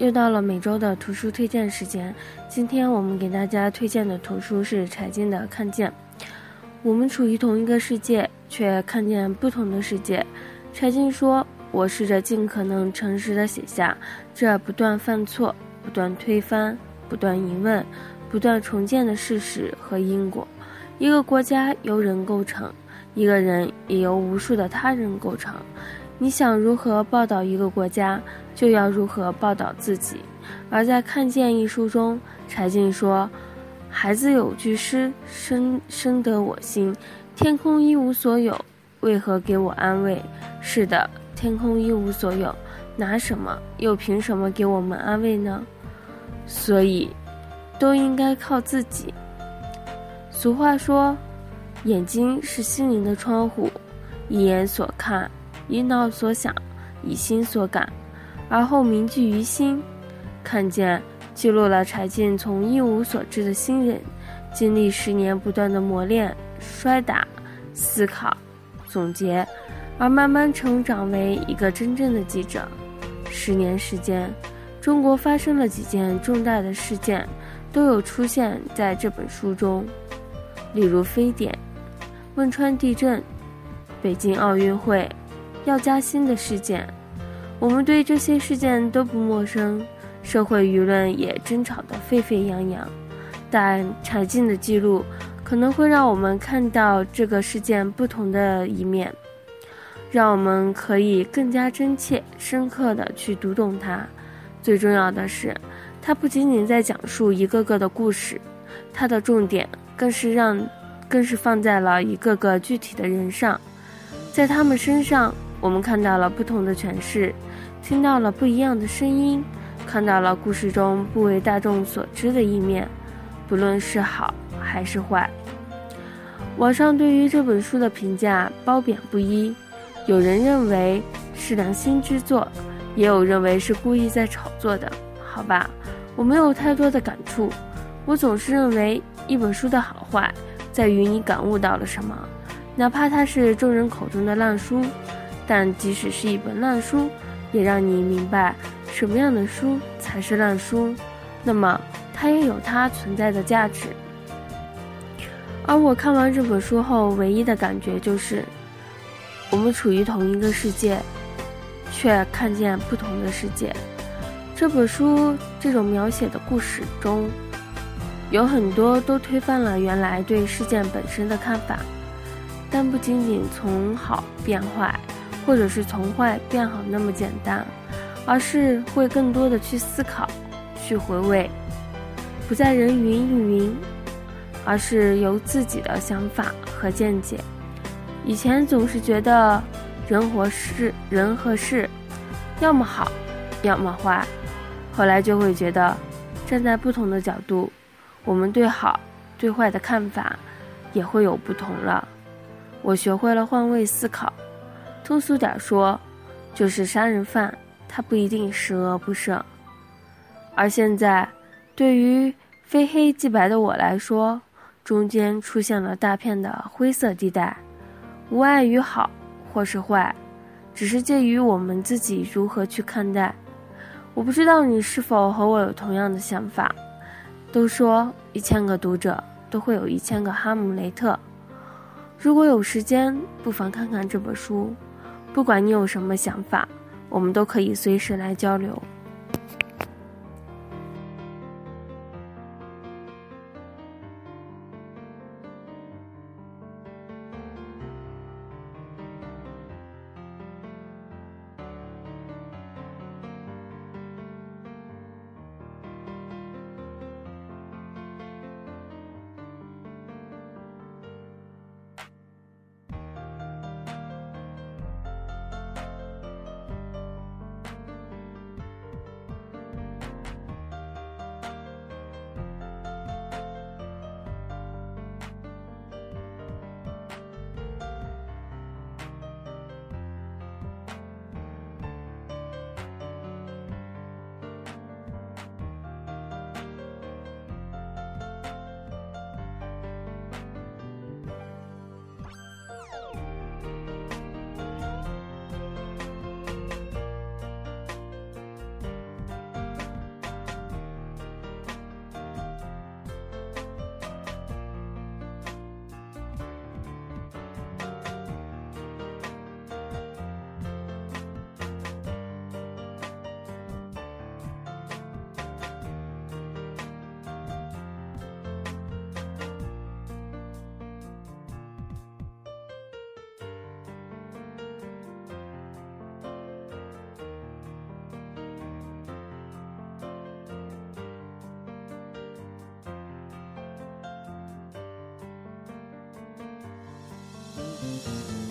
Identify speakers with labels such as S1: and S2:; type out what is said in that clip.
S1: 又到了每周的图书推荐时间。今天我们给大家推荐的图书是柴静的《看见》。我们处于同一个世界，却看见不同的世界。柴静说：“我试着尽可能诚实地写下这不断犯错、不断推翻、不断疑问、不断重建的事实和因果。一个国家由人构成，一个人也由无数的他人构成。你想如何报道一个国家，就要如何报道自己。”而在《看见》一书中，柴静说。孩子有句诗，深深得我心：天空一无所有，为何给我安慰？是的，天空一无所有，拿什么又凭什么给我们安慰呢？所以，都应该靠自己。俗话说，眼睛是心灵的窗户，一眼所看，以脑所想，以心所感，而后铭记于心，看见。记录了柴静从一无所知的新人，经历十年不断的磨练、摔打、思考、总结，而慢慢成长为一个真正的记者。十年时间，中国发生了几件重大的事件，都有出现在这本书中，例如非典、汶川地震、北京奥运会、要加薪的事件，我们对这些事件都不陌生。社会舆论也争吵得沸沸扬扬，但柴静的记录可能会让我们看到这个事件不同的一面，让我们可以更加真切、深刻地去读懂它。最重要的是，它不仅仅在讲述一个个的故事，它的重点更是让，更是放在了一个个具体的人上，在他们身上，我们看到了不同的诠释，听到了不一样的声音。看到了故事中不为大众所知的一面，不论是好还是坏。网上对于这本书的评价褒贬不一，有人认为是良心之作，也有认为是故意在炒作的。好吧，我没有太多的感触。我总是认为一本书的好坏在于你感悟到了什么，哪怕它是众人口中的烂书，但即使是一本烂书，也让你明白。什么样的书才是烂书？那么它也有它存在的价值。而我看完这本书后，唯一的感觉就是，我们处于同一个世界，却看见不同的世界。这本书这种描写的故事中，有很多都推翻了原来对事件本身的看法，但不仅仅从好变坏，或者是从坏变好那么简单。而是会更多的去思考，去回味，不再人云亦云，而是有自己的想法和见解。以前总是觉得人和事，人和事，要么好，要么坏，后来就会觉得，站在不同的角度，我们对好对坏的看法也会有不同了。我学会了换位思考，通俗点说，就是杀人犯。他不一定十恶不赦，而现在，对于非黑即白的我来说，中间出现了大片的灰色地带，无碍于好或是坏，只是介于我们自己如何去看待。我不知道你是否和我有同样的想法。都说一千个读者都会有一千个哈姆雷特，如果有时间，不妨看看这本书，不管你有什么想法。我们都可以随时来交流。Música